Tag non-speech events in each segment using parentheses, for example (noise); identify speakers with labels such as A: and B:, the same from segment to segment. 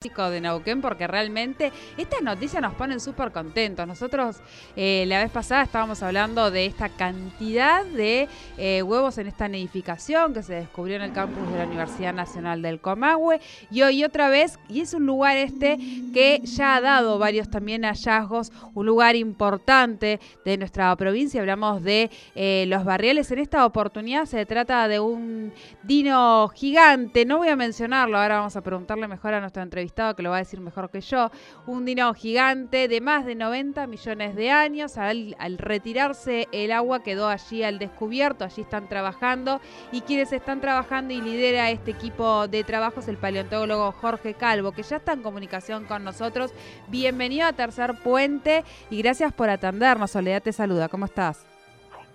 A: de Neuquén porque realmente estas noticias nos ponen súper contentos. Nosotros eh, la vez pasada estábamos hablando de esta cantidad de eh, huevos en esta nidificación que se descubrió en el campus de la Universidad Nacional del Comahue y hoy otra vez, y es un lugar este que ya ha dado varios también hallazgos, un lugar importante de nuestra provincia, hablamos de eh, los barriales. En esta oportunidad se trata de un dino gigante, no voy a mencionarlo, ahora vamos a preguntarle mejor a nuestra entrevista que lo va a decir mejor que yo, un dino gigante de más de 90 millones de años. Al, retirarse el agua quedó allí al descubierto, allí están trabajando y quienes están trabajando y lidera este equipo de trabajo es el paleontólogo Jorge Calvo, que ya está en comunicación con nosotros. Bienvenido a Tercer Puente y gracias por atendernos. Soledad te saluda, ¿cómo estás?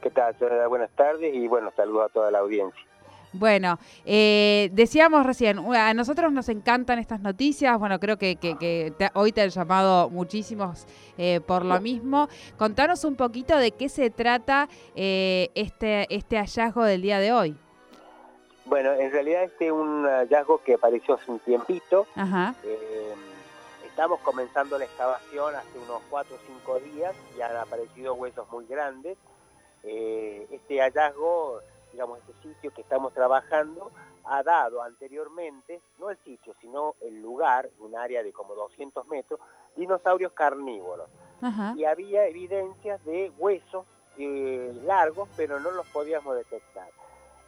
B: ¿Qué tal? Buenas tardes y bueno, saludo a toda la audiencia.
A: Bueno, eh, decíamos recién, a nosotros nos encantan estas noticias, bueno, creo que, hoy te han llamado muchísimos eh, por lo mismo. Contanos un poquito de qué se trata eh, este, este hallazgo del día de hoy.
B: Bueno, en realidad este es un hallazgo que apareció hace un tiempito. estamos comenzando la excavación hace unos 4 o 5 días y han aparecido huesos muy grandes. este hallazgo digamos, este sitio que estamos trabajando ha dado anteriormente, no el sitio, sino el lugar, un área de como 200 metros, dinosaurios carnívoros. Y había evidencias de huesos eh, largos, pero no los podíamos detectar.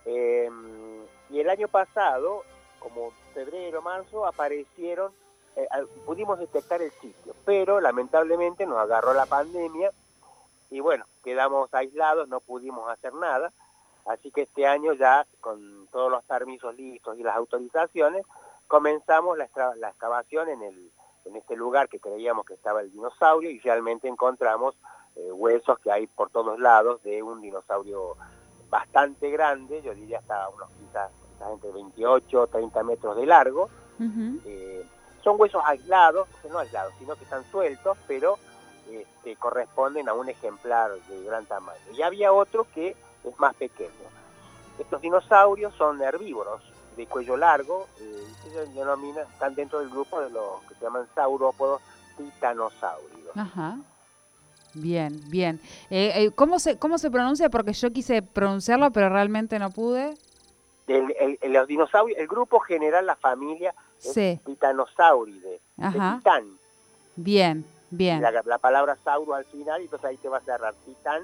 B: Em, y el año pasado, como febrero, marzo, aparecieron, eh, pudimos detectar el sitio, pero lamentablemente nos agarró la pandemia y bueno, quedamos aislados, no pudimos hacer nada Así que este año ya, con todos los permisos listos y las autorizaciones, comenzamos la, excavación en, el, en este lugar que creíamos que estaba el dinosaurio y realmente encontramos eh, huesos que hay por todos lados de un dinosaurio bastante grande, yo diría hasta unos quizás, entre 28 o 30 metros de largo. Eh, son huesos aislados, no aislados, sino que están sueltos, pero este, corresponden a un ejemplar de gran tamaño. Y había otro que es más pequeño. Estos dinosaurios son herbívoros de cuello largo eh, se denomina, están dentro del grupo de los que se llaman saurópodos titanosáuridos.
A: Ajá. Bien, bien. Eh, eh, ¿cómo, se, ¿Cómo se pronuncia? Porque yo quise pronunciarlo, pero realmente no pude.
B: El, los dinosaurios, el grupo general, la familia, es sí. Titanosauride, titán.
A: Bien, bien.
B: La, la, palabra sauro al final, y entonces ahí te va a cerrar titán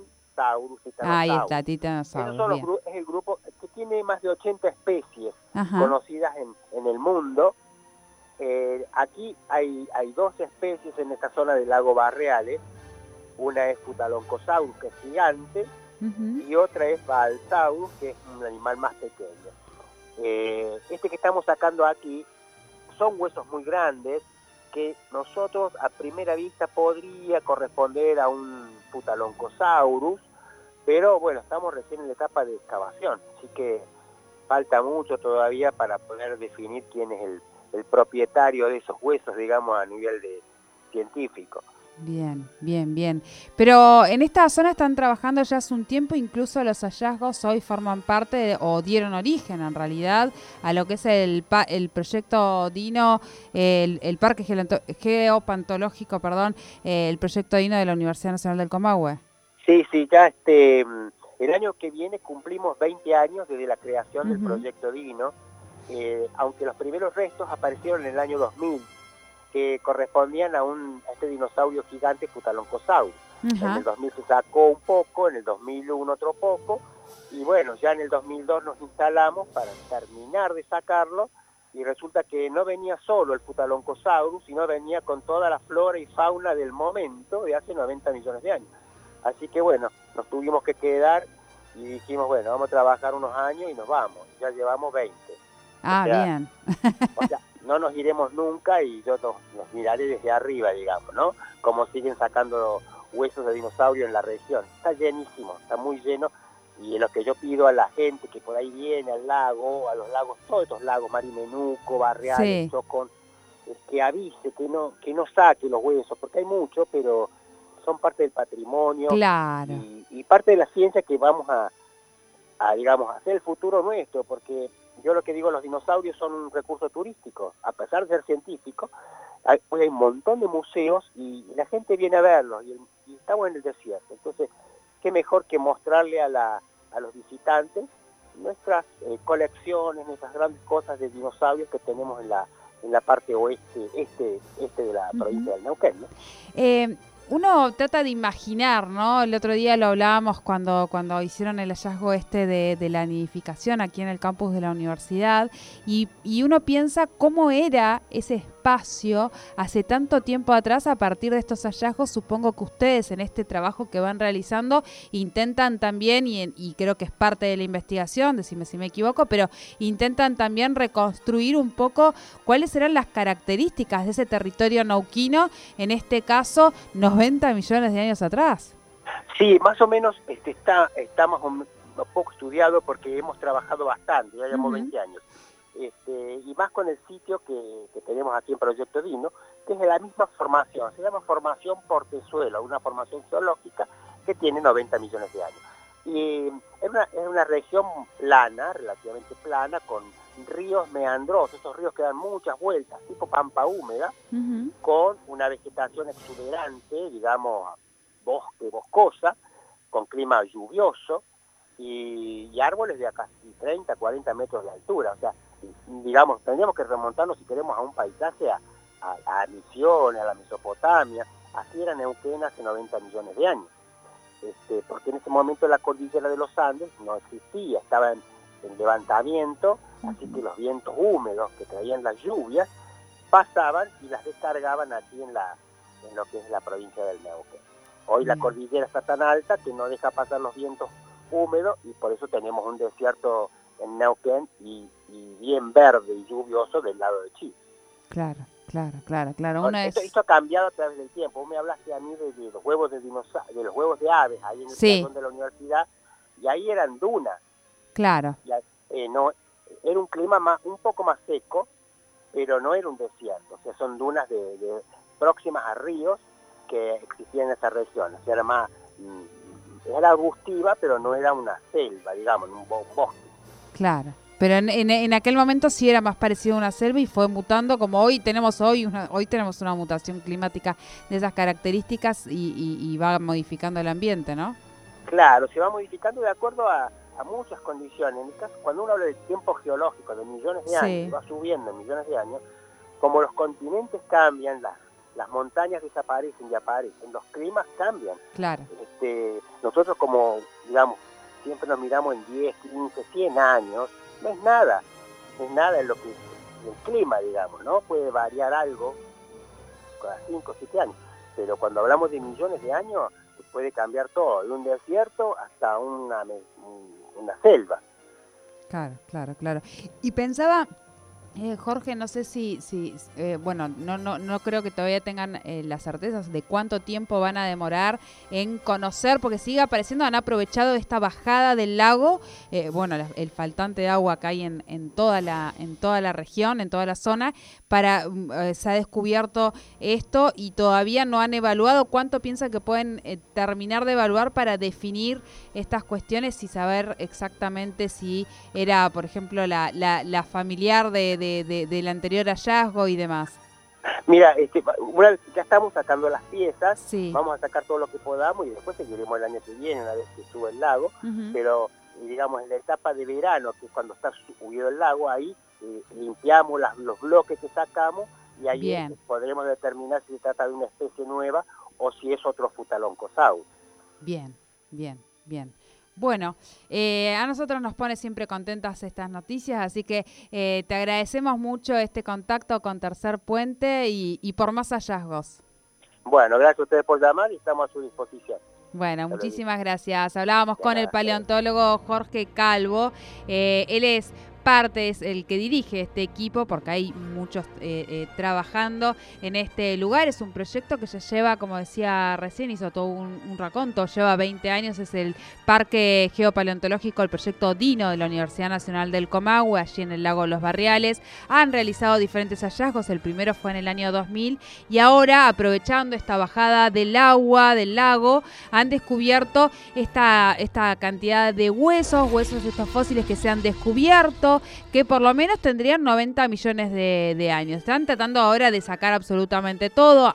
A: Ahí está, Titanosaurus.
B: es el grupo que tiene más de 80 especies conocidas en, en, el mundo. Eh, aquí hay, hay dos especies en esta zona del lago Barreales. Una es Futaloncosaurus, que es gigante, y otra es Balsaurus, que es un animal más pequeño. Eh, este que estamos sacando aquí son huesos muy grandes, que nosotros a primera vista podría corresponder a un Putaloncosaurus, pero bueno, estamos recién en la etapa de excavación, así que falta mucho todavía para poder definir quién es el, el propietario de esos huesos, digamos, a nivel de científico.
A: Bien, bien, bien. Pero en esta zona están trabajando ya hace un tiempo, incluso los hallazgos hoy forman parte o dieron origen en realidad a lo que es el, el proyecto Dino, el, el Parque Geopantológico, perdón, el proyecto Dino de la Universidad Nacional del Comahue.
B: Sí, sí, ya este, el año que viene cumplimos 20 años desde la creación del proyecto Dino, eh, aunque los primeros restos aparecieron en el año 2000 que correspondían a, un, este dinosaurio gigante Futaloncosaurus. En el 2000 se sacó un poco, en el 2001 otro poco, y bueno, ya en el 2002 nos instalamos para terminar de sacarlo, y resulta que no venía solo el Futaloncosaurus, sino venía con toda la flora y fauna del momento de hace 90 millones de años. Así que bueno, nos tuvimos que quedar y dijimos, bueno, vamos a trabajar unos años y nos vamos. Ya llevamos 20.
A: Ah, bien.
B: o sea, (laughs) no nos iremos nunca y yo nos, miraré desde arriba, digamos, ¿no? Como siguen sacando huesos de dinosaurio en la región. Está llenísimo, está muy lleno y lo que yo pido a la gente que por ahí viene al lago, a los lagos, todos estos lagos, Marimenuco, Barreales, Chocón, es que avise, que no, que no saque los huesos, porque hay muchos, pero son parte del patrimonio
A: claro.
B: y, parte de la ciencia que vamos a, a, digamos, hacer el futuro nuestro, porque yo lo que digo, los dinosaurios son un recurso turístico, a pesar de ser científico, hay, hay un montón de museos y, la gente viene a verlos y, estamos en el desierto. Entonces, qué mejor que mostrarle a, la, a los visitantes nuestras eh, colecciones, nuestras grandes cosas de dinosaurios que tenemos en la, en la parte oeste, este, este de la provincia del Neuquén. ¿no?
A: Eh, uno trata de imaginar, ¿no? El otro día lo hablábamos cuando, cuando hicieron el hallazgo este de, de la nidificación aquí en el campus de la universidad y, y uno piensa cómo era ese espacio hace tanto tiempo atrás a partir de estos hallazgos. Supongo que ustedes en este trabajo que van realizando intentan también, y, y creo que es parte de la investigación, decime si me equivoco, pero intentan también reconstruir un poco cuáles eran las características de ese territorio nauquino, en este caso 90 millones de años atrás.
B: Sí, más o menos este, está, estamos un poco estudiado porque hemos trabajado bastante, ya llevamos 20 años este, y más con el sitio que, tenemos aquí en Proyecto Dino, que es de la misma formación, se llama Formación Portezuelo, una formación geológica que tiene 90 millones de años. Y es una, es una región plana, relativamente plana, con ríos meandrosos, esos ríos que dan muchas vueltas, tipo pampa húmeda, con una vegetación exuberante, digamos, bosque, boscosa, con clima lluvioso, y, y, árboles de casi 30, 40 metros de altura. O sea, digamos, tendríamos que remontarnos si queremos a un paisaje a, a, Misiones, a la Mesopotamia, así era Neuquén hace 90 millones de años. Este, porque en ese momento la cordillera de los Andes no existía, estaba en, levantamiento, así que los vientos húmedos que traían las lluvias pasaban y las descargaban aquí en, la, en lo que es la provincia del Neuquén. Hoy la cordillera está tan alta que no deja pasar los vientos húmedos y por eso tenemos un desierto en Neuquén y, bien verde y lluvioso del lado de Chile.
A: Claro, claro, claro, claro.
B: esto, ha cambiado a través del tiempo. Vos me hablaste a mí de, los huevos de de los huevos de aves ahí en el sí. de la universidad y ahí eran dunas.
A: Claro.
B: Eh, no, era un clima más, un poco más seco, pero no era un desierto. O sea, son dunas de, próximas a ríos que existían en esa región. O sea, era más, mm, era arbustiva, pero no era una selva, digamos, un bosque.
A: Claro. Pero en, en, aquel momento sí era más parecido a una selva y fue mutando como hoy tenemos hoy una, hoy tenemos una mutación climática de esas características y, va modificando el ambiente, ¿no?
B: Claro, se va modificando de acuerdo a, muchas condiciones. En caso, cuando uno habla de tiempo geológico, de millones de años, va subiendo millones de años, como los continentes cambian, las, las montañas desaparecen y aparecen, los climas cambian.
A: Claro.
B: Este, nosotros como, digamos, siempre nos miramos en 10, 15, 100 años, no es nada, no es nada en lo que el clima, digamos, ¿no? Puede variar algo cada 5 o 7 años, pero cuando hablamos de millones de años, puede cambiar todo, de un desierto hasta una, una selva.
A: Claro, claro, claro. Y pensaba eh, Jorge, no sé si, eh, bueno, no, creo que todavía tengan eh, las certezas de cuánto tiempo van a demorar en conocer, porque sigue apareciendo, han aprovechado esta bajada del lago, bueno, el faltante de agua que hay en, en, toda la, en toda la región, en toda la zona, para mm, se ha descubierto esto y todavía no han evaluado cuánto piensan que pueden terminar de evaluar para definir estas cuestiones y saber exactamente si era, por ejemplo, la, la, la familiar de del anterior hallazgo y demás?
B: Mira, este, ya estamos sacando las piezas, vamos a sacar todo lo que podamos y después seguiremos el año que viene, una vez que sube el lago, pero digamos en la etapa de verano, que es cuando está subido el lago, ahí eh, limpiamos los bloques que sacamos y ahí podremos determinar si se trata de una especie nueva o si es otro futaloncosaurus.
A: Bien, bien, bien. Bueno, eh, a nosotros nos pone siempre contentas estas noticias, así que eh, te agradecemos mucho este contacto con Tercer Puente y, por más hallazgos.
B: Bueno, gracias a ustedes por llamar y estamos a su disposición.
A: Bueno, muchísimas gracias. Hablábamos con el paleontólogo Jorge Calvo. Eh, él es parte, es el que dirige este equipo, porque hay muchos eh, eh, trabajando en este lugar. Es un proyecto que ya lleva, como decía recién, hizo todo un, raconto, lleva 20 años, es el Parque Geopaleontológico, el proyecto DINO de la Universidad Nacional del Comahue, allí en el lago Los Barriales. Han realizado diferentes hallazgos, el primero fue en el año 2000 y ahora, aprovechando esta bajada del agua, del lago, han descubierto esta, esta cantidad de huesos, huesos de estos fósiles que se han descubierto que por lo menos tendrían 90 millones de, años. Están tratando ahora de sacar absolutamente todo.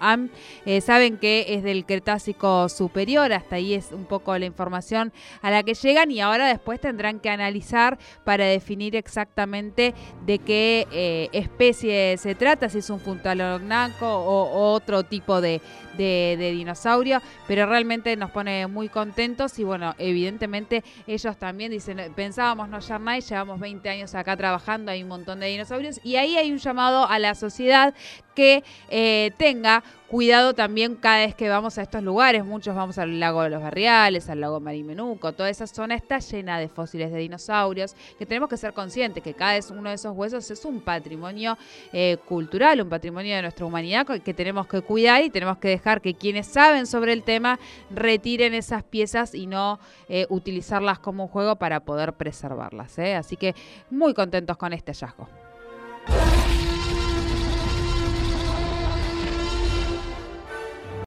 A: Eh, saben que es del Cretácico superior, hasta ahí es un poco la información a la que llegan y ahora después tendrán que analizar para definir exactamente de qué eh, especie se trata, si es un funtalognaco o, otro tipo de, dinosaurio, pero realmente nos pone muy contentos y bueno, evidentemente ellos también dicen, pensábamos no Yarnay, llevamos 20 años acá trabajando, hay un montón de dinosaurios y ahí hay un llamado a la sociedad que eh, tenga cuidado también cada vez que vamos a estos lugares. Muchos vamos al lago de los Barriales, al lago Marimenuco. Toda esa zona está llena de fósiles de dinosaurios que tenemos que ser conscientes que cada uno de esos huesos es un patrimonio eh, cultural, un patrimonio de nuestra humanidad que tenemos que cuidar y tenemos que dejar que quienes saben sobre el tema retiren esas piezas y no eh, utilizarlas como un juego para poder preservarlas. Así que muy contentos con este hallazgo.